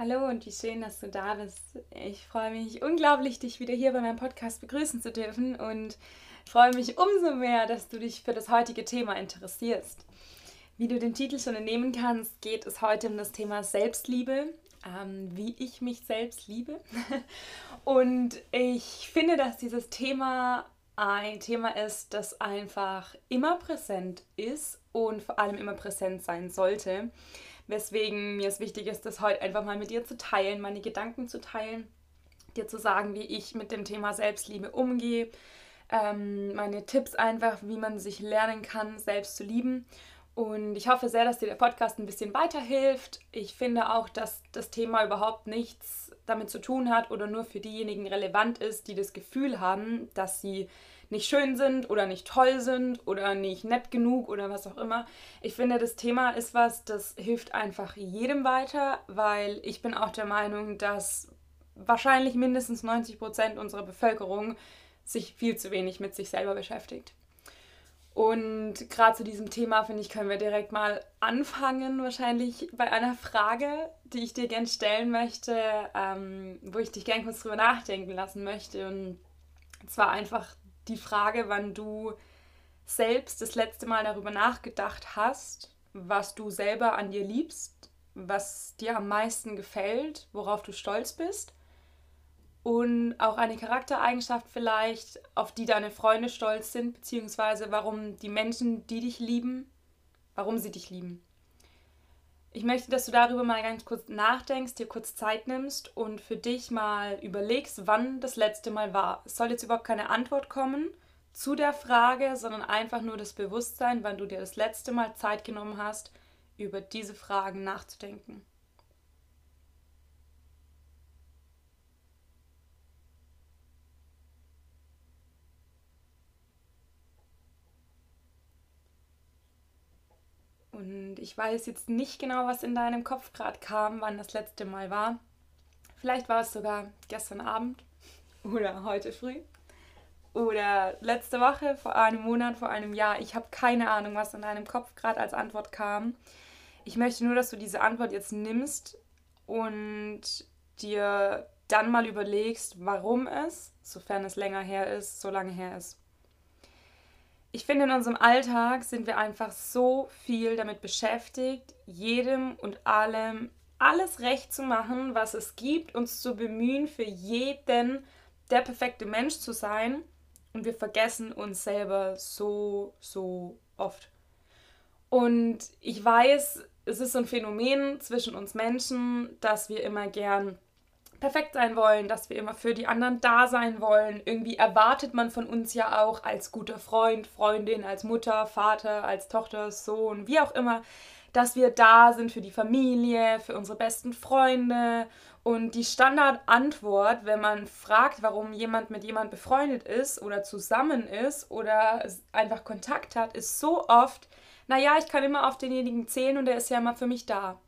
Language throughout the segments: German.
Hallo und wie schön, dass du da bist. Ich freue mich unglaublich, dich wieder hier bei meinem Podcast begrüßen zu dürfen und freue mich umso mehr, dass du dich für das heutige Thema interessierst. Wie du den Titel schon entnehmen kannst, geht es heute um das Thema Selbstliebe, ähm, wie ich mich selbst liebe. Und ich finde, dass dieses Thema ein Thema ist, das einfach immer präsent ist und vor allem immer präsent sein sollte. Weswegen mir es wichtig ist, das heute einfach mal mit dir zu teilen, meine Gedanken zu teilen, dir zu sagen, wie ich mit dem Thema Selbstliebe umgehe, ähm, meine Tipps einfach, wie man sich lernen kann, selbst zu lieben. Und ich hoffe sehr, dass dir der Podcast ein bisschen weiterhilft. Ich finde auch, dass das Thema überhaupt nichts damit zu tun hat oder nur für diejenigen relevant ist, die das Gefühl haben, dass sie nicht schön sind oder nicht toll sind oder nicht nett genug oder was auch immer. Ich finde, das Thema ist was, das hilft einfach jedem weiter, weil ich bin auch der Meinung, dass wahrscheinlich mindestens 90 Prozent unserer Bevölkerung sich viel zu wenig mit sich selber beschäftigt. Und gerade zu diesem Thema, finde ich, können wir direkt mal anfangen, wahrscheinlich bei einer Frage, die ich dir gerne stellen möchte, ähm, wo ich dich gerne kurz drüber nachdenken lassen möchte. Und zwar einfach die Frage, wann du selbst das letzte Mal darüber nachgedacht hast, was du selber an dir liebst, was dir am meisten gefällt, worauf du stolz bist und auch eine Charaktereigenschaft vielleicht, auf die deine Freunde stolz sind, beziehungsweise warum die Menschen, die dich lieben, warum sie dich lieben. Ich möchte, dass du darüber mal ganz kurz nachdenkst, dir kurz Zeit nimmst und für dich mal überlegst, wann das letzte Mal war. Es soll jetzt überhaupt keine Antwort kommen zu der Frage, sondern einfach nur das Bewusstsein, wann du dir das letzte Mal Zeit genommen hast, über diese Fragen nachzudenken. Und ich weiß jetzt nicht genau, was in deinem Kopf gerade kam, wann das letzte Mal war. Vielleicht war es sogar gestern Abend oder heute früh oder letzte Woche, vor einem Monat, vor einem Jahr. Ich habe keine Ahnung, was in deinem Kopf gerade als Antwort kam. Ich möchte nur, dass du diese Antwort jetzt nimmst und dir dann mal überlegst, warum es, sofern es länger her ist, so lange her ist ich finde, in unserem Alltag sind wir einfach so viel damit beschäftigt, jedem und allem alles recht zu machen, was es gibt, uns zu bemühen, für jeden der perfekte Mensch zu sein. Und wir vergessen uns selber so, so oft. Und ich weiß, es ist so ein Phänomen zwischen uns Menschen, dass wir immer gern perfekt sein wollen, dass wir immer für die anderen da sein wollen. Irgendwie erwartet man von uns ja auch als guter Freund, Freundin, als Mutter, Vater, als Tochter, Sohn, wie auch immer, dass wir da sind für die Familie, für unsere besten Freunde. Und die Standardantwort, wenn man fragt, warum jemand mit jemand befreundet ist oder zusammen ist oder einfach Kontakt hat, ist so oft, naja, ich kann immer auf denjenigen zählen und der ist ja immer für mich da.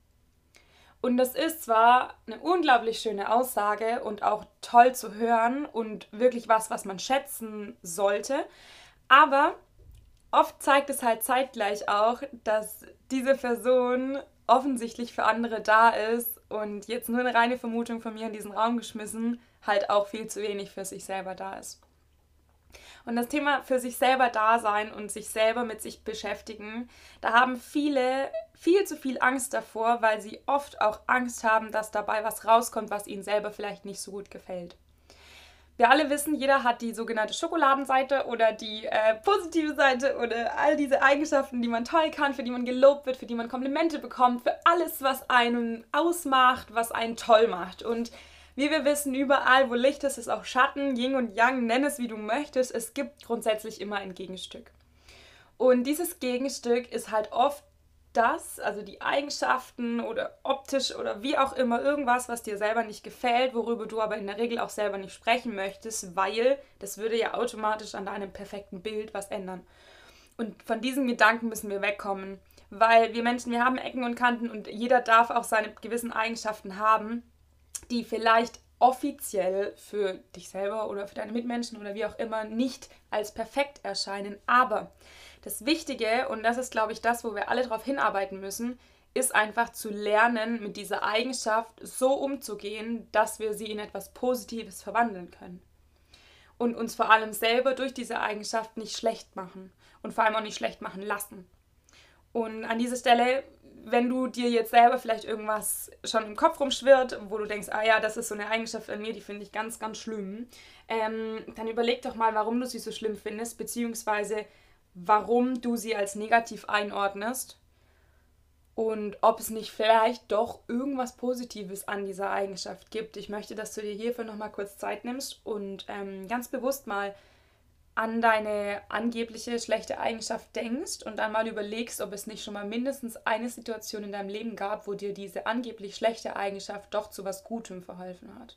Und das ist zwar eine unglaublich schöne Aussage und auch toll zu hören und wirklich was, was man schätzen sollte, aber oft zeigt es halt zeitgleich auch, dass diese Person offensichtlich für andere da ist und jetzt nur eine reine Vermutung von mir in diesen Raum geschmissen, halt auch viel zu wenig für sich selber da ist. Und das Thema für sich selber da sein und sich selber mit sich beschäftigen, da haben viele viel zu viel Angst davor, weil sie oft auch Angst haben, dass dabei was rauskommt, was ihnen selber vielleicht nicht so gut gefällt. Wir alle wissen, jeder hat die sogenannte Schokoladenseite oder die äh, positive Seite oder all diese Eigenschaften, die man toll kann, für die man gelobt wird, für die man Komplimente bekommt, für alles, was einen ausmacht, was einen toll macht. Und wie wir wissen, überall, wo Licht ist, ist auch Schatten, Yin und Yang, nenn es wie du möchtest. Es gibt grundsätzlich immer ein Gegenstück. Und dieses Gegenstück ist halt oft das, also die Eigenschaften oder optisch oder wie auch immer, irgendwas, was dir selber nicht gefällt, worüber du aber in der Regel auch selber nicht sprechen möchtest, weil das würde ja automatisch an deinem perfekten Bild was ändern. Und von diesen Gedanken müssen wir wegkommen, weil wir Menschen, wir haben Ecken und Kanten und jeder darf auch seine gewissen Eigenschaften haben die vielleicht offiziell für dich selber oder für deine Mitmenschen oder wie auch immer nicht als perfekt erscheinen. Aber das Wichtige, und das ist, glaube ich, das, wo wir alle darauf hinarbeiten müssen, ist einfach zu lernen, mit dieser Eigenschaft so umzugehen, dass wir sie in etwas Positives verwandeln können. Und uns vor allem selber durch diese Eigenschaft nicht schlecht machen und vor allem auch nicht schlecht machen lassen. Und an dieser Stelle, wenn du dir jetzt selber vielleicht irgendwas schon im Kopf rumschwirrt, wo du denkst, ah ja, das ist so eine Eigenschaft an mir, die finde ich ganz, ganz schlimm, ähm, dann überleg doch mal, warum du sie so schlimm findest, beziehungsweise warum du sie als negativ einordnest und ob es nicht vielleicht doch irgendwas Positives an dieser Eigenschaft gibt. Ich möchte, dass du dir hierfür nochmal kurz Zeit nimmst und ähm, ganz bewusst mal an deine angebliche schlechte Eigenschaft denkst und dann mal überlegst, ob es nicht schon mal mindestens eine Situation in deinem Leben gab, wo dir diese angeblich schlechte Eigenschaft doch zu was Gutem verholfen hat.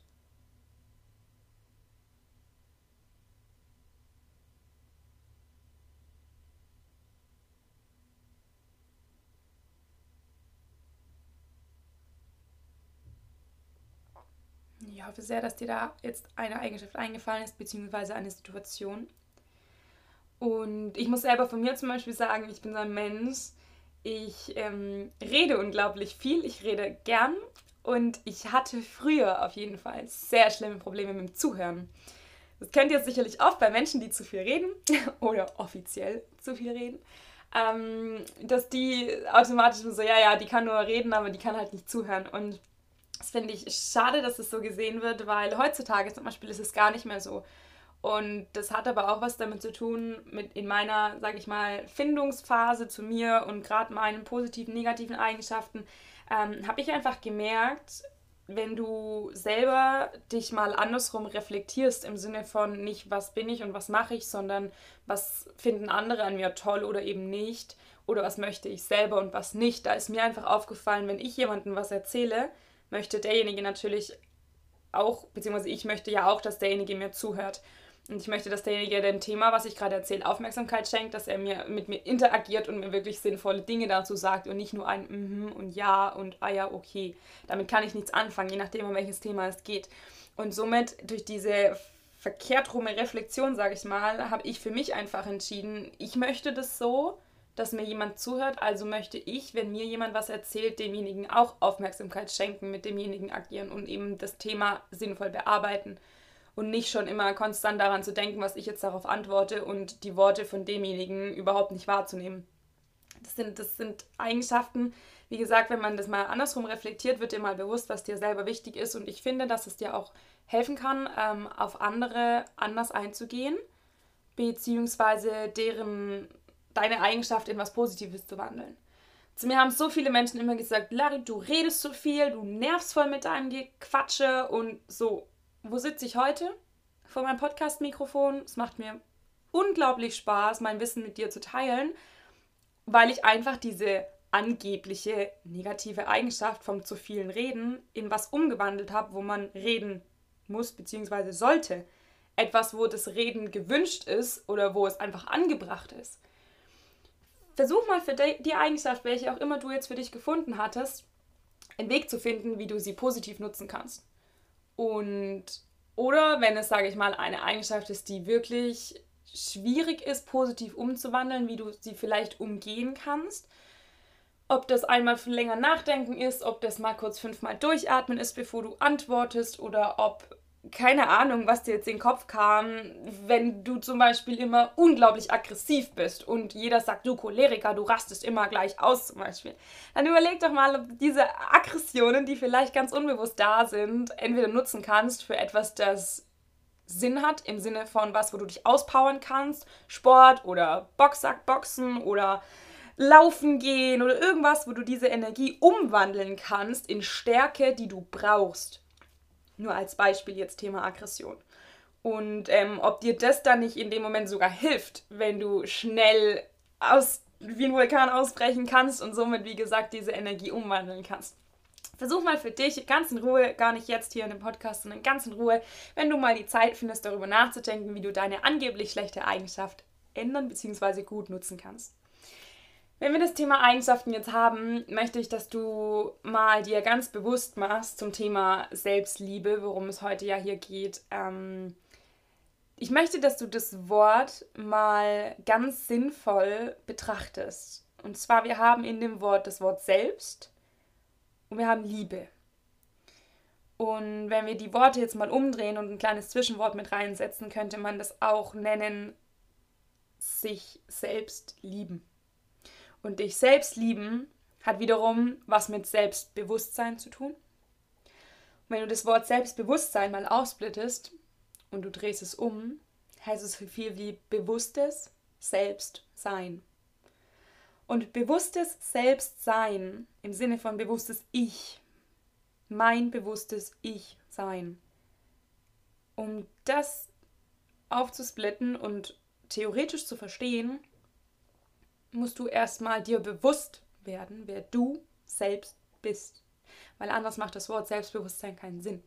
Ich hoffe sehr, dass dir da jetzt eine Eigenschaft eingefallen ist, beziehungsweise eine Situation. Und ich muss selber von mir zum Beispiel sagen, ich bin so ein Mensch, ich ähm, rede unglaublich viel, ich rede gern und ich hatte früher auf jeden Fall sehr schlimme Probleme mit dem Zuhören. Das kennt ihr sicherlich oft bei Menschen, die zu viel reden oder offiziell zu viel reden, ähm, dass die automatisch so, ja, ja, die kann nur reden, aber die kann halt nicht zuhören. Und das finde ich schade, dass es so gesehen wird, weil heutzutage zum Beispiel ist es gar nicht mehr so. Und das hat aber auch was damit zu tun, mit in meiner, sag ich mal, Findungsphase zu mir und gerade meinen positiven, negativen Eigenschaften, ähm, habe ich einfach gemerkt, wenn du selber dich mal andersrum reflektierst, im Sinne von nicht, was bin ich und was mache ich, sondern was finden andere an mir toll oder eben nicht, oder was möchte ich selber und was nicht. Da ist mir einfach aufgefallen, wenn ich jemandem was erzähle, möchte derjenige natürlich auch, beziehungsweise ich möchte ja auch, dass derjenige mir zuhört. Und ich möchte, dass derjenige dem Thema, was ich gerade erzähle, Aufmerksamkeit schenkt, dass er mir mit mir interagiert und mir wirklich sinnvolle Dinge dazu sagt und nicht nur ein mhm und ja und ah ja, okay. Damit kann ich nichts anfangen, je nachdem, um welches Thema es geht. Und somit durch diese verkehrt rumme Reflexion, sage ich mal, habe ich für mich einfach entschieden, ich möchte das so, dass mir jemand zuhört, also möchte ich, wenn mir jemand was erzählt, demjenigen auch Aufmerksamkeit schenken, mit demjenigen agieren und eben das Thema sinnvoll bearbeiten und nicht schon immer konstant daran zu denken, was ich jetzt darauf antworte und die Worte von demjenigen überhaupt nicht wahrzunehmen. Das sind, das sind Eigenschaften, wie gesagt, wenn man das mal andersrum reflektiert, wird dir mal bewusst, was dir selber wichtig ist. Und ich finde, dass es dir auch helfen kann, ähm, auf andere anders einzugehen, beziehungsweise deren, deine Eigenschaft in was Positives zu wandeln. Zu mir haben so viele Menschen immer gesagt, Larry, du redest so viel, du nervst voll mit deinem Gequatsche und so wo sitze ich heute? Vor meinem Podcast-Mikrofon. Es macht mir unglaublich Spaß, mein Wissen mit dir zu teilen, weil ich einfach diese angebliche negative Eigenschaft vom zu vielen Reden in was umgewandelt habe, wo man reden muss bzw. sollte. Etwas, wo das Reden gewünscht ist oder wo es einfach angebracht ist. Versuch mal für die Eigenschaft, welche auch immer du jetzt für dich gefunden hattest, einen Weg zu finden, wie du sie positiv nutzen kannst. Und oder wenn es, sage ich mal, eine Eigenschaft ist, die wirklich schwierig ist, positiv umzuwandeln, wie du sie vielleicht umgehen kannst. Ob das einmal länger nachdenken ist, ob das mal kurz fünfmal durchatmen ist, bevor du antwortest, oder ob keine Ahnung, was dir jetzt in den Kopf kam, wenn du zum Beispiel immer unglaublich aggressiv bist und jeder sagt, du Choleriker, du rastest immer gleich aus zum Beispiel. Dann überleg doch mal, ob diese Aggressionen, die vielleicht ganz unbewusst da sind, entweder nutzen kannst für etwas, das Sinn hat, im Sinne von was, wo du dich auspowern kannst, Sport oder Boxsackboxen oder Laufen gehen oder irgendwas, wo du diese Energie umwandeln kannst in Stärke, die du brauchst nur als Beispiel jetzt Thema Aggression. Und ähm, ob dir das dann nicht in dem Moment sogar hilft, wenn du schnell aus, wie ein Vulkan ausbrechen kannst und somit, wie gesagt, diese Energie umwandeln kannst. Versuch mal für dich ganz in Ruhe, gar nicht jetzt hier in dem Podcast, sondern ganz in Ruhe, wenn du mal die Zeit findest, darüber nachzudenken, wie du deine angeblich schlechte Eigenschaft ändern bzw. gut nutzen kannst. Wenn wir das Thema Eigenschaften jetzt haben, möchte ich, dass du mal dir ganz bewusst machst zum Thema Selbstliebe, worum es heute ja hier geht. Ähm, ich möchte, dass du das Wort mal ganz sinnvoll betrachtest. Und zwar, wir haben in dem Wort das Wort selbst und wir haben Liebe. Und wenn wir die Worte jetzt mal umdrehen und ein kleines Zwischenwort mit reinsetzen, könnte man das auch nennen, sich selbst lieben. Und dich selbst lieben hat wiederum was mit Selbstbewusstsein zu tun. Und wenn du das Wort Selbstbewusstsein mal aufsplittest und du drehst es um, heißt es so viel wie bewusstes Selbstsein. Und bewusstes Selbstsein im Sinne von bewusstes Ich, mein bewusstes Ich sein. Um das aufzusplitten und theoretisch zu verstehen, musst du erstmal dir bewusst werden, wer du selbst bist. Weil anders macht das Wort Selbstbewusstsein keinen Sinn.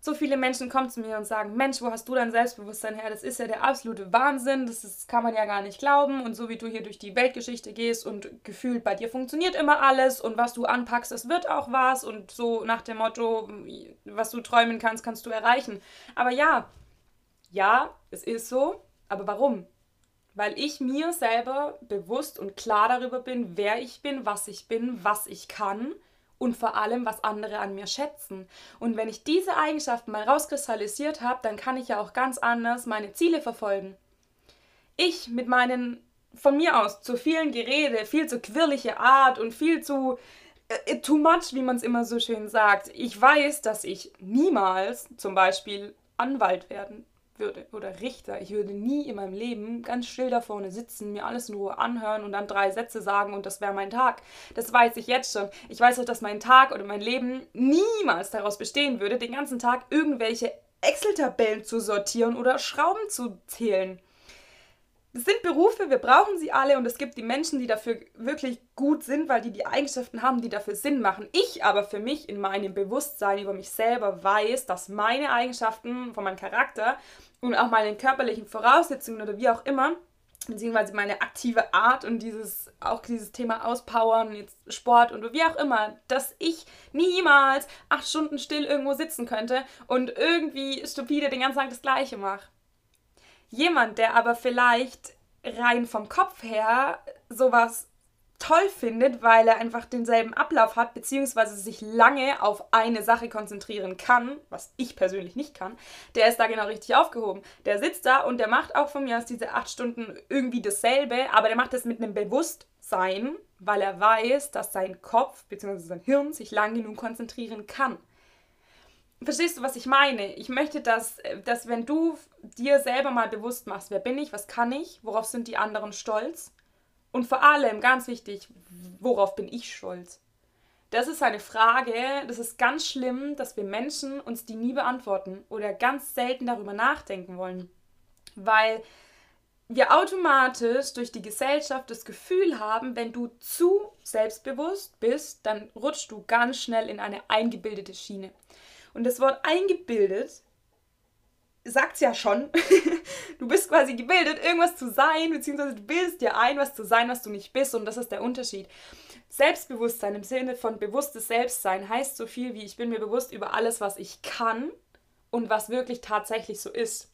So viele Menschen kommen zu mir und sagen, Mensch, wo hast du dein Selbstbewusstsein her? Das ist ja der absolute Wahnsinn, das ist, kann man ja gar nicht glauben. Und so wie du hier durch die Weltgeschichte gehst und gefühlt bei dir funktioniert immer alles und was du anpackst, das wird auch was. Und so nach dem Motto, was du träumen kannst, kannst du erreichen. Aber ja, ja, es ist so. Aber warum? Weil ich mir selber bewusst und klar darüber bin, wer ich bin, was ich bin, was ich kann und vor allem, was andere an mir schätzen. Und wenn ich diese Eigenschaften mal rauskristallisiert habe, dann kann ich ja auch ganz anders meine Ziele verfolgen. Ich mit meinen von mir aus zu vielen Gerede, viel zu quirlige Art und viel zu äh, too much, wie man es immer so schön sagt. Ich weiß, dass ich niemals zum Beispiel Anwalt werden würde oder Richter. Ich würde nie in meinem Leben ganz still da vorne sitzen, mir alles in Ruhe anhören und dann drei Sätze sagen und das wäre mein Tag. Das weiß ich jetzt schon. Ich weiß auch, dass mein Tag oder mein Leben niemals daraus bestehen würde, den ganzen Tag irgendwelche Excel-Tabellen zu sortieren oder Schrauben zu zählen. Es sind Berufe, wir brauchen sie alle und es gibt die Menschen, die dafür wirklich gut sind, weil die die Eigenschaften haben, die dafür Sinn machen. Ich aber für mich in meinem Bewusstsein über mich selber weiß, dass meine Eigenschaften von meinem Charakter und auch meine körperlichen Voraussetzungen oder wie auch immer, beziehungsweise meine aktive Art und dieses auch dieses Thema Auspowern, jetzt Sport und wie auch immer, dass ich niemals acht Stunden still irgendwo sitzen könnte und irgendwie stupide den ganzen Tag das Gleiche mache. Jemand, der aber vielleicht rein vom Kopf her sowas toll findet, weil er einfach denselben Ablauf hat, beziehungsweise sich lange auf eine Sache konzentrieren kann, was ich persönlich nicht kann, der ist da genau richtig aufgehoben. Der sitzt da und der macht auch von mir aus diese acht Stunden irgendwie dasselbe, aber der macht das mit einem Bewusstsein, weil er weiß, dass sein Kopf bzw. sein Hirn sich lang genug konzentrieren kann. Verstehst du, was ich meine? Ich möchte, dass, dass wenn du dir selber mal bewusst machst, wer bin ich, was kann ich, worauf sind die anderen stolz, und vor allem, ganz wichtig, worauf bin ich stolz? Das ist eine Frage, das ist ganz schlimm, dass wir Menschen uns die nie beantworten oder ganz selten darüber nachdenken wollen. Weil wir automatisch durch die Gesellschaft das Gefühl haben, wenn du zu selbstbewusst bist, dann rutschst du ganz schnell in eine eingebildete Schiene. Und das Wort eingebildet sagt es ja schon. du bist quasi gebildet, irgendwas zu sein, beziehungsweise du bildest dir ein, was zu sein, was du nicht bist. Und das ist der Unterschied. Selbstbewusstsein im Sinne von bewusstes Selbstsein heißt so viel wie ich bin mir bewusst über alles, was ich kann und was wirklich tatsächlich so ist.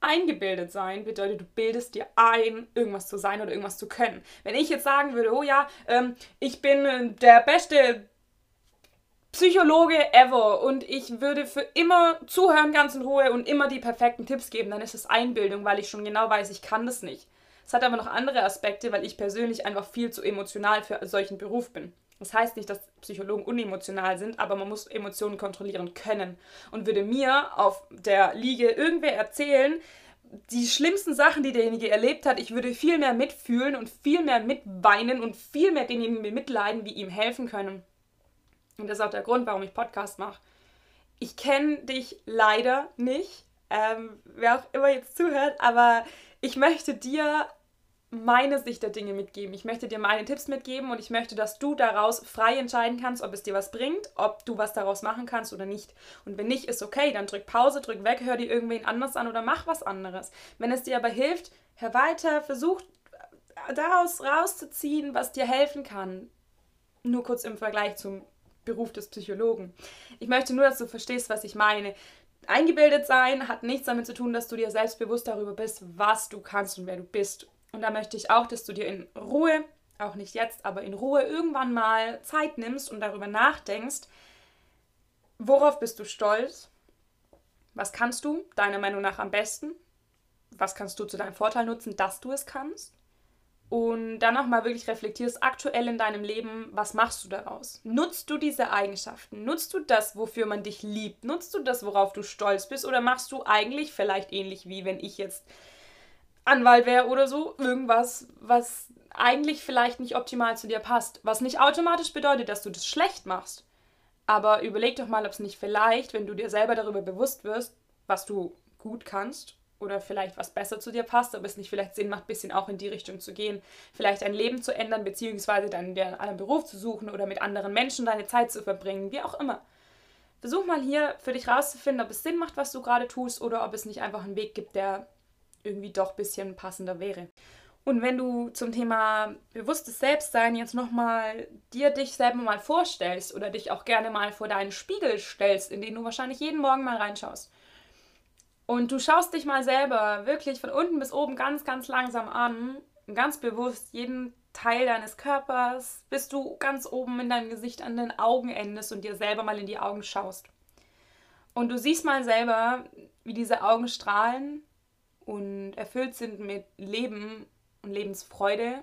Eingebildet sein bedeutet, du bildest dir ein, irgendwas zu sein oder irgendwas zu können. Wenn ich jetzt sagen würde, oh ja, ähm, ich bin der beste Psychologe ever und ich würde für immer zuhören ganz in Ruhe und immer die perfekten Tipps geben, dann ist es Einbildung, weil ich schon genau weiß, ich kann das nicht. Es hat aber noch andere Aspekte, weil ich persönlich einfach viel zu emotional für solchen Beruf bin. Das heißt nicht, dass Psychologen unemotional sind, aber man muss Emotionen kontrollieren können. Und würde mir auf der Liege irgendwer erzählen, die schlimmsten Sachen, die derjenige erlebt hat, ich würde viel mehr mitfühlen und viel mehr mitweinen und viel mehr denjenigen mitleiden, wie ihm helfen können. Und das ist auch der Grund, warum ich Podcast mache. Ich kenne dich leider nicht, ähm, wer auch immer jetzt zuhört, aber ich möchte dir meine Sicht der Dinge mitgeben. Ich möchte dir meine Tipps mitgeben und ich möchte, dass du daraus frei entscheiden kannst, ob es dir was bringt, ob du was daraus machen kannst oder nicht. Und wenn nicht, ist okay, dann drück Pause, drück weg, hör dir irgendwen anders an oder mach was anderes. Wenn es dir aber hilft, hör weiter, versuch daraus rauszuziehen, was dir helfen kann. Nur kurz im Vergleich zum Beruf des Psychologen. Ich möchte nur, dass du verstehst, was ich meine. Eingebildet sein hat nichts damit zu tun, dass du dir selbstbewusst darüber bist, was du kannst und wer du bist. Und da möchte ich auch, dass du dir in Ruhe auch nicht jetzt, aber in Ruhe irgendwann mal Zeit nimmst und darüber nachdenkst, worauf bist du stolz? Was kannst du deiner Meinung nach am besten? Was kannst du zu deinem Vorteil nutzen, dass du es kannst? Und dann auch mal wirklich reflektierst, aktuell in deinem Leben, was machst du daraus? Nutzt du diese Eigenschaften? Nutzt du das, wofür man dich liebt? Nutzt du das, worauf du stolz bist? Oder machst du eigentlich vielleicht ähnlich wie wenn ich jetzt Anwalt wäre oder so, irgendwas, was eigentlich vielleicht nicht optimal zu dir passt. Was nicht automatisch bedeutet, dass du das schlecht machst. Aber überleg doch mal, ob es nicht vielleicht, wenn du dir selber darüber bewusst wirst, was du gut kannst oder vielleicht was besser zu dir passt, ob es nicht vielleicht Sinn macht, ein bisschen auch in die Richtung zu gehen, vielleicht dein Leben zu ändern, beziehungsweise dann dir einen Beruf zu suchen oder mit anderen Menschen deine Zeit zu verbringen, wie auch immer. Versuch mal hier für dich rauszufinden, ob es Sinn macht, was du gerade tust, oder ob es nicht einfach einen Weg gibt, der irgendwie doch ein bisschen passender wäre. Und wenn du zum Thema bewusstes Selbstsein jetzt nochmal dir dich selber mal vorstellst oder dich auch gerne mal vor deinen Spiegel stellst, in den du wahrscheinlich jeden Morgen mal reinschaust. Und du schaust dich mal selber wirklich von unten bis oben ganz, ganz langsam an, ganz bewusst jeden Teil deines Körpers, bis du ganz oben in deinem Gesicht an den Augen endest und dir selber mal in die Augen schaust. Und du siehst mal selber, wie diese Augen strahlen und erfüllt sind mit Leben und Lebensfreude.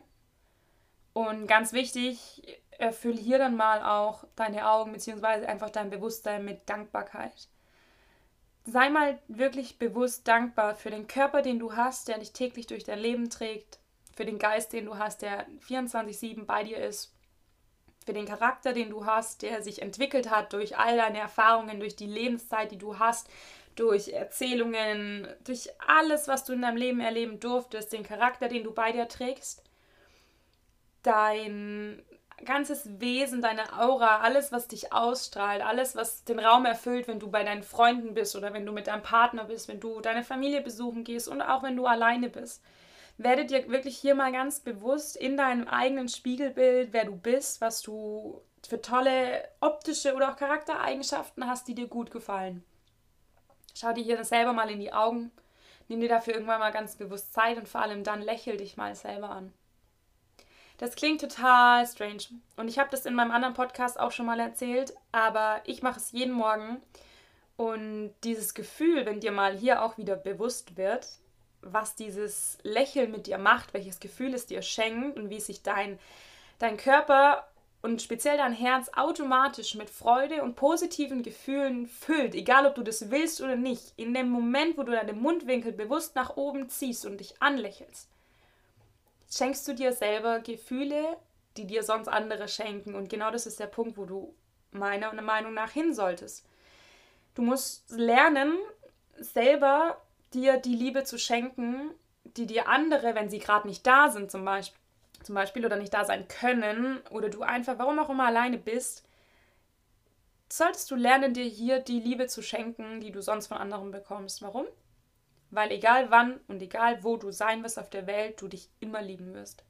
Und ganz wichtig, erfüll hier dann mal auch deine Augen beziehungsweise einfach dein Bewusstsein mit Dankbarkeit. Sei mal wirklich bewusst dankbar für den Körper, den du hast, der dich täglich durch dein Leben trägt, für den Geist, den du hast, der 24/7 bei dir ist, für den Charakter, den du hast, der sich entwickelt hat durch all deine Erfahrungen, durch die Lebenszeit, die du hast, durch Erzählungen, durch alles, was du in deinem Leben erleben durftest, den Charakter, den du bei dir trägst, dein ganzes Wesen, deine Aura, alles, was dich ausstrahlt, alles, was den Raum erfüllt, wenn du bei deinen Freunden bist oder wenn du mit deinem Partner bist, wenn du deine Familie besuchen gehst und auch wenn du alleine bist. Werde dir wirklich hier mal ganz bewusst in deinem eigenen Spiegelbild, wer du bist, was du für tolle optische oder auch Charaktereigenschaften hast, die dir gut gefallen. Schau dir hier selber mal in die Augen. Nimm dir dafür irgendwann mal ganz bewusst Zeit und vor allem dann lächel dich mal selber an. Das klingt total strange. Und ich habe das in meinem anderen Podcast auch schon mal erzählt, aber ich mache es jeden Morgen. Und dieses Gefühl, wenn dir mal hier auch wieder bewusst wird, was dieses Lächeln mit dir macht, welches Gefühl es dir schenkt und wie sich dein, dein Körper und speziell dein Herz automatisch mit Freude und positiven Gefühlen füllt, egal ob du das willst oder nicht, in dem Moment, wo du deine Mundwinkel bewusst nach oben ziehst und dich anlächelst, schenkst du dir selber Gefühle, die dir sonst andere schenken. Und genau das ist der Punkt, wo du meiner Meinung nach hin solltest. Du musst lernen, selber dir die Liebe zu schenken, die dir andere, wenn sie gerade nicht da sind, zum Beispiel, zum Beispiel oder nicht da sein können oder du einfach, warum auch immer alleine bist, solltest du lernen, dir hier die Liebe zu schenken, die du sonst von anderen bekommst. Warum? Weil egal wann und egal wo du sein wirst auf der Welt, du dich immer lieben wirst.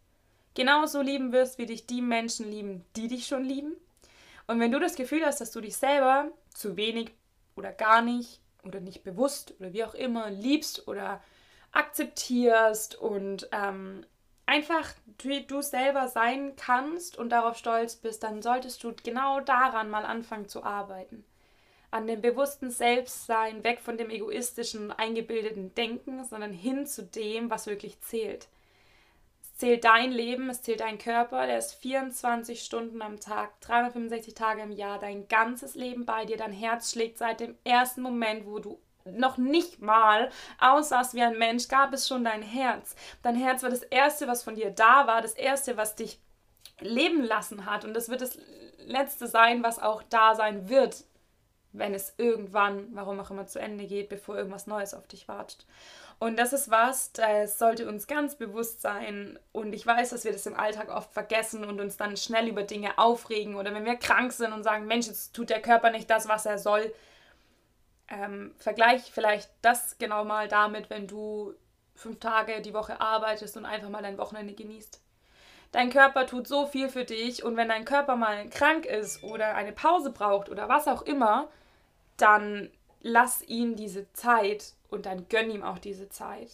Genauso lieben wirst, wie dich die Menschen lieben, die dich schon lieben. Und wenn du das Gefühl hast, dass du dich selber zu wenig oder gar nicht oder nicht bewusst oder wie auch immer liebst oder akzeptierst und ähm, einfach wie du selber sein kannst und darauf stolz bist, dann solltest du genau daran mal anfangen zu arbeiten. An dem bewussten Selbstsein, weg von dem egoistischen, eingebildeten Denken, sondern hin zu dem, was wirklich zählt. Es zählt dein Leben, es zählt dein Körper, der ist 24 Stunden am Tag, 365 Tage im Jahr, dein ganzes Leben bei dir, dein Herz schlägt seit dem ersten Moment, wo du noch nicht mal aussahst wie ein Mensch, gab es schon dein Herz. Dein Herz war das Erste, was von dir da war, das Erste, was dich leben lassen hat. Und das wird das Letzte sein, was auch da sein wird, wenn es irgendwann, warum auch immer, zu Ende geht, bevor irgendwas Neues auf dich wartet. Und das ist was, das sollte uns ganz bewusst sein. Und ich weiß, dass wir das im Alltag oft vergessen und uns dann schnell über Dinge aufregen oder wenn wir krank sind und sagen, Mensch, jetzt tut der Körper nicht das, was er soll, ähm, vergleich vielleicht das genau mal damit, wenn du fünf Tage die Woche arbeitest und einfach mal dein Wochenende genießt. Dein Körper tut so viel für dich und wenn dein Körper mal krank ist oder eine Pause braucht oder was auch immer, dann lass ihn diese Zeit und dann gönn ihm auch diese Zeit.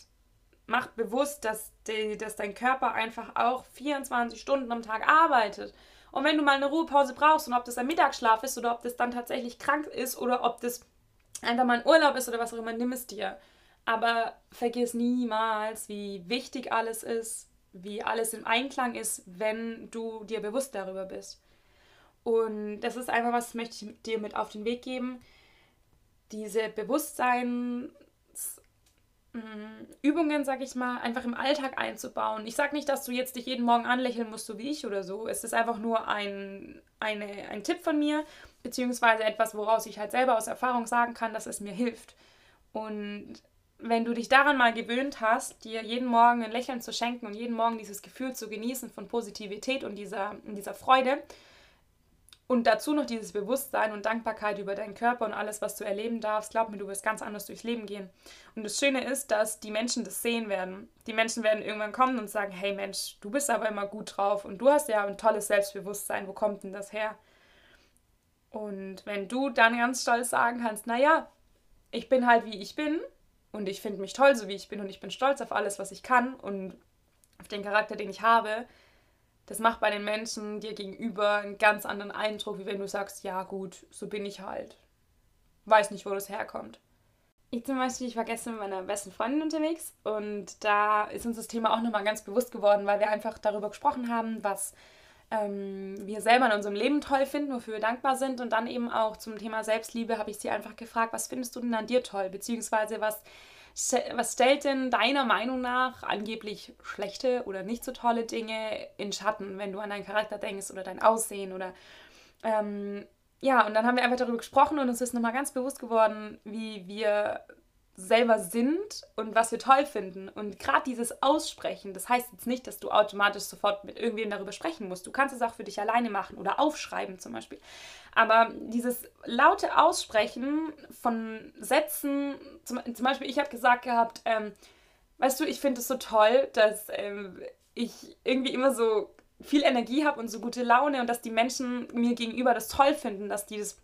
mach bewusst, dass, die, dass dein Körper einfach auch 24 Stunden am Tag arbeitet. Und wenn du mal eine Ruhepause brauchst und ob das ein Mittagsschlaf ist oder ob das dann tatsächlich krank ist oder ob das einfach mal ein Urlaub ist oder was auch immer, nimm es dir. Aber vergiss niemals, wie wichtig alles ist, wie alles im Einklang ist, wenn du dir bewusst darüber bist. Und das ist einfach was, möchte ich dir mit auf den Weg geben. Diese Bewusstseins Übungen, sag ich mal, einfach im Alltag einzubauen. Ich sag nicht, dass du jetzt dich jeden Morgen anlächeln musst, so wie ich oder so. Es ist einfach nur ein, eine, ein Tipp von mir, beziehungsweise etwas, woraus ich halt selber aus Erfahrung sagen kann, dass es mir hilft. Und wenn du dich daran mal gewöhnt hast, dir jeden Morgen ein Lächeln zu schenken und jeden Morgen dieses Gefühl zu genießen von Positivität und dieser, dieser Freude, und dazu noch dieses Bewusstsein und Dankbarkeit über deinen Körper und alles, was du erleben darfst. Glaub mir, du wirst ganz anders durchs Leben gehen. Und das Schöne ist, dass die Menschen das sehen werden. Die Menschen werden irgendwann kommen und sagen, hey Mensch, du bist aber immer gut drauf und du hast ja ein tolles Selbstbewusstsein. Wo kommt denn das her? Und wenn du dann ganz stolz sagen kannst, naja, ich bin halt wie ich bin und ich finde mich toll, so wie ich bin und ich bin stolz auf alles, was ich kann und auf den Charakter, den ich habe, das macht bei den Menschen dir gegenüber einen ganz anderen Eindruck, wie wenn du sagst, ja gut, so bin ich halt. Weiß nicht, wo das herkommt. Ich zum Beispiel, ich war gestern mit meiner besten Freundin unterwegs und da ist uns das Thema auch nochmal ganz bewusst geworden, weil wir einfach darüber gesprochen haben, was ähm, wir selber in unserem Leben toll finden, wofür wir dankbar sind. Und dann eben auch zum Thema Selbstliebe habe ich sie einfach gefragt, was findest du denn an dir toll? Beziehungsweise was was stellt denn deiner Meinung nach angeblich schlechte oder nicht so tolle Dinge in Schatten, wenn du an deinen Charakter denkst oder dein Aussehen oder ähm, ja, und dann haben wir einfach darüber gesprochen und uns ist nochmal ganz bewusst geworden, wie wir selber sind und was wir toll finden. Und gerade dieses Aussprechen, das heißt jetzt nicht, dass du automatisch sofort mit irgendwem darüber sprechen musst. Du kannst es auch für dich alleine machen oder aufschreiben zum Beispiel. Aber dieses laute Aussprechen von Sätzen, zum, zum Beispiel, ich habe gesagt gehabt, ähm, weißt du, ich finde es so toll, dass ähm, ich irgendwie immer so viel Energie habe und so gute Laune und dass die Menschen mir gegenüber das toll finden, dass die das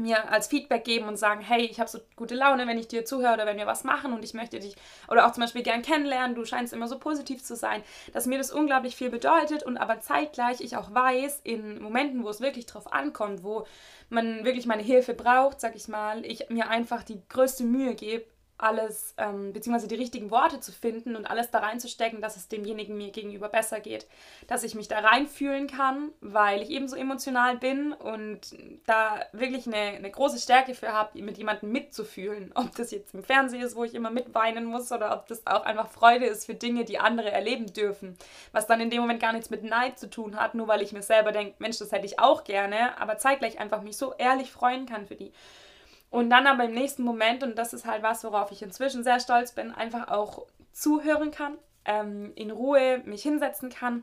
mir als Feedback geben und sagen, hey, ich habe so gute Laune, wenn ich dir zuhöre oder wenn wir was machen und ich möchte dich oder auch zum Beispiel gern kennenlernen, du scheinst immer so positiv zu sein, dass mir das unglaublich viel bedeutet und aber zeitgleich ich auch weiß, in Momenten, wo es wirklich drauf ankommt, wo man wirklich meine Hilfe braucht, sag ich mal, ich mir einfach die größte Mühe gebe, alles, ähm, beziehungsweise die richtigen Worte zu finden und alles da reinzustecken, dass es demjenigen mir gegenüber besser geht. Dass ich mich da reinfühlen kann, weil ich eben so emotional bin und da wirklich eine, eine große Stärke für habe, mit jemandem mitzufühlen. Ob das jetzt im Fernsehen ist, wo ich immer mitweinen muss, oder ob das auch einfach Freude ist für Dinge, die andere erleben dürfen. Was dann in dem Moment gar nichts mit Neid zu tun hat, nur weil ich mir selber denke, Mensch, das hätte ich auch gerne, aber zeitgleich einfach mich so ehrlich freuen kann für die. Und dann aber im nächsten Moment, und das ist halt was, worauf ich inzwischen sehr stolz bin, einfach auch zuhören kann, ähm, in Ruhe mich hinsetzen kann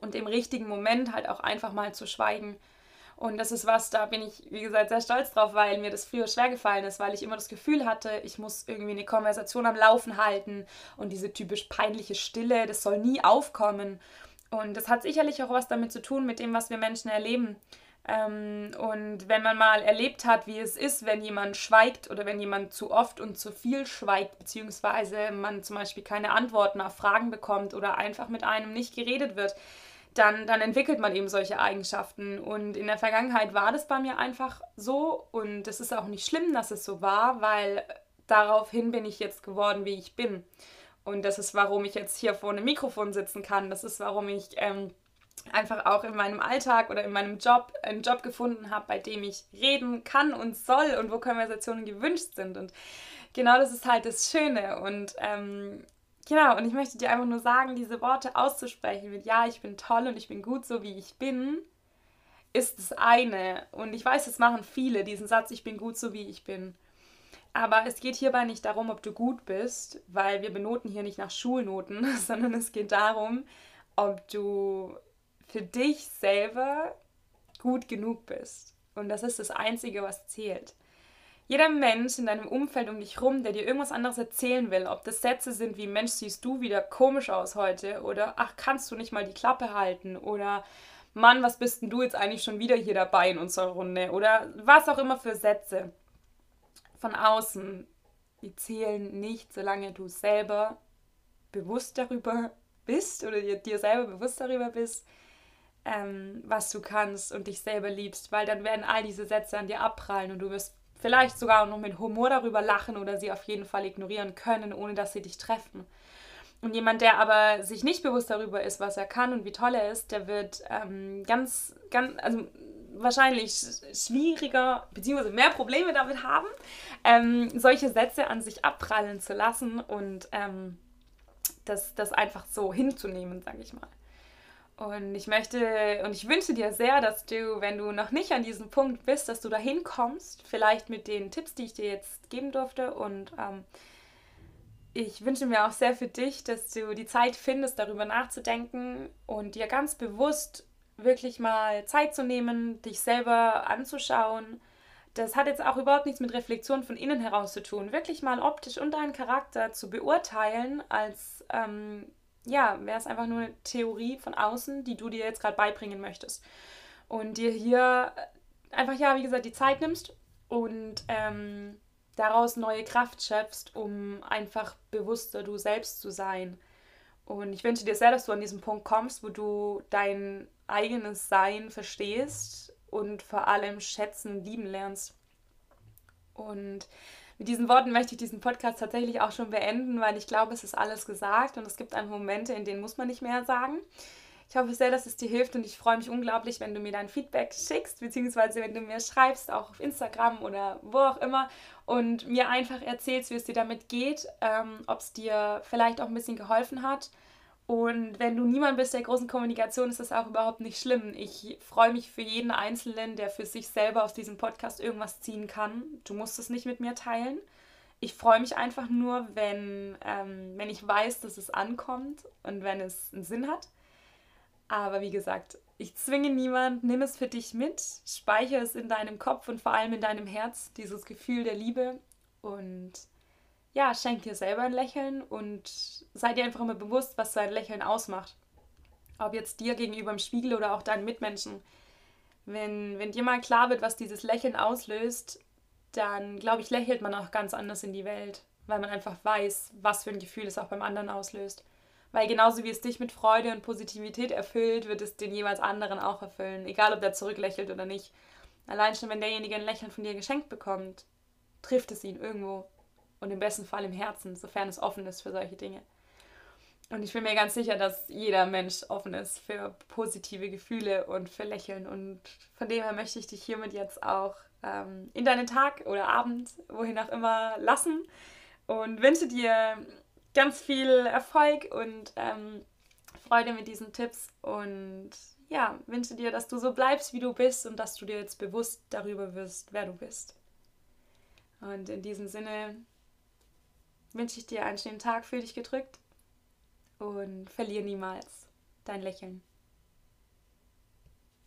und im richtigen Moment halt auch einfach mal zu schweigen. Und das ist was, da bin ich, wie gesagt, sehr stolz drauf, weil mir das früher schwer gefallen ist, weil ich immer das Gefühl hatte, ich muss irgendwie eine Konversation am Laufen halten und diese typisch peinliche Stille, das soll nie aufkommen. Und das hat sicherlich auch was damit zu tun, mit dem, was wir Menschen erleben. Ähm, und wenn man mal erlebt hat, wie es ist, wenn jemand schweigt oder wenn jemand zu oft und zu viel schweigt, beziehungsweise man zum Beispiel keine Antworten auf Fragen bekommt oder einfach mit einem nicht geredet wird, dann, dann entwickelt man eben solche Eigenschaften. Und in der Vergangenheit war das bei mir einfach so und es ist auch nicht schlimm, dass es so war, weil daraufhin bin ich jetzt geworden, wie ich bin. Und das ist, warum ich jetzt hier vor einem Mikrofon sitzen kann. Das ist, warum ich... Ähm, einfach auch in meinem Alltag oder in meinem Job einen Job gefunden habe, bei dem ich reden kann und soll und wo Konversationen gewünscht sind. Und genau das ist halt das Schöne. Und ähm, genau, und ich möchte dir einfach nur sagen, diese Worte auszusprechen mit Ja, ich bin toll und ich bin gut so, wie ich bin, ist das eine. Und ich weiß, das machen viele, diesen Satz, ich bin gut so, wie ich bin. Aber es geht hierbei nicht darum, ob du gut bist, weil wir benoten hier nicht nach Schulnoten, sondern es geht darum, ob du für dich selber gut genug bist. Und das ist das Einzige, was zählt. Jeder Mensch in deinem Umfeld um dich rum, der dir irgendwas anderes erzählen will, ob das Sätze sind wie Mensch, siehst du wieder komisch aus heute oder ach, kannst du nicht mal die Klappe halten oder Mann, was bist denn du jetzt eigentlich schon wieder hier dabei in unserer Runde oder was auch immer für Sätze von außen, die zählen nicht, solange du selber bewusst darüber bist oder dir, dir selber bewusst darüber bist, ähm, was du kannst und dich selber liebst, weil dann werden all diese Sätze an dir abprallen und du wirst vielleicht sogar noch mit Humor darüber lachen oder sie auf jeden Fall ignorieren können, ohne dass sie dich treffen. Und jemand, der aber sich nicht bewusst darüber ist, was er kann und wie toll er ist, der wird ähm, ganz, ganz, also wahrscheinlich schwieriger bzw. mehr Probleme damit haben, ähm, solche Sätze an sich abprallen zu lassen und ähm, das, das einfach so hinzunehmen, sage ich mal. Und ich möchte und ich wünsche dir sehr, dass du, wenn du noch nicht an diesem Punkt bist, dass du dahin kommst, vielleicht mit den Tipps, die ich dir jetzt geben durfte. Und ähm, ich wünsche mir auch sehr für dich, dass du die Zeit findest, darüber nachzudenken und dir ganz bewusst wirklich mal Zeit zu nehmen, dich selber anzuschauen. Das hat jetzt auch überhaupt nichts mit Reflexion von innen heraus zu tun. Wirklich mal optisch und deinen Charakter zu beurteilen als ähm, ja, wäre es einfach nur eine Theorie von außen, die du dir jetzt gerade beibringen möchtest. Und dir hier einfach, ja, wie gesagt, die Zeit nimmst und ähm, daraus neue Kraft schöpfst, um einfach bewusster du selbst zu sein. Und ich wünsche dir sehr, dass du an diesen Punkt kommst, wo du dein eigenes Sein verstehst und vor allem schätzen lieben lernst. Und mit diesen Worten möchte ich diesen Podcast tatsächlich auch schon beenden, weil ich glaube, es ist alles gesagt und es gibt dann Momente, in denen muss man nicht mehr sagen. Ich hoffe sehr, dass es dir hilft und ich freue mich unglaublich, wenn du mir dein Feedback schickst, beziehungsweise wenn du mir schreibst, auch auf Instagram oder wo auch immer und mir einfach erzählst, wie es dir damit geht, ähm, ob es dir vielleicht auch ein bisschen geholfen hat und wenn du niemand bist der großen Kommunikation, ist das auch überhaupt nicht schlimm. Ich freue mich für jeden Einzelnen, der für sich selber aus diesem Podcast irgendwas ziehen kann. Du musst es nicht mit mir teilen. Ich freue mich einfach nur, wenn, ähm, wenn ich weiß, dass es ankommt und wenn es einen Sinn hat. Aber wie gesagt, ich zwinge niemand, nimm es für dich mit, speichere es in deinem Kopf und vor allem in deinem Herz, dieses Gefühl der Liebe und ja, schenk dir selber ein Lächeln und sei dir einfach immer bewusst, was dein Lächeln ausmacht. Ob jetzt dir gegenüber im Spiegel oder auch deinen Mitmenschen. Wenn, wenn dir mal klar wird, was dieses Lächeln auslöst, dann glaube ich, lächelt man auch ganz anders in die Welt, weil man einfach weiß, was für ein Gefühl es auch beim anderen auslöst. Weil genauso wie es dich mit Freude und Positivität erfüllt, wird es den jeweils anderen auch erfüllen, egal ob der zurücklächelt oder nicht. Allein schon, wenn derjenige ein Lächeln von dir geschenkt bekommt, trifft es ihn irgendwo und im besten Fall im Herzen, sofern es offen ist für solche Dinge. Und ich bin mir ganz sicher, dass jeder Mensch offen ist für positive Gefühle und für Lächeln. Und von dem her möchte ich dich hiermit jetzt auch ähm, in deinen Tag oder Abend, wohin auch immer, lassen und wünsche dir ganz viel Erfolg und ähm, Freude mit diesen Tipps und ja, wünsche dir, dass du so bleibst, wie du bist und dass du dir jetzt bewusst darüber wirst, wer du bist. Und in diesem Sinne wünsche ich dir einen schönen Tag, für dich gedrückt und verliere niemals dein Lächeln.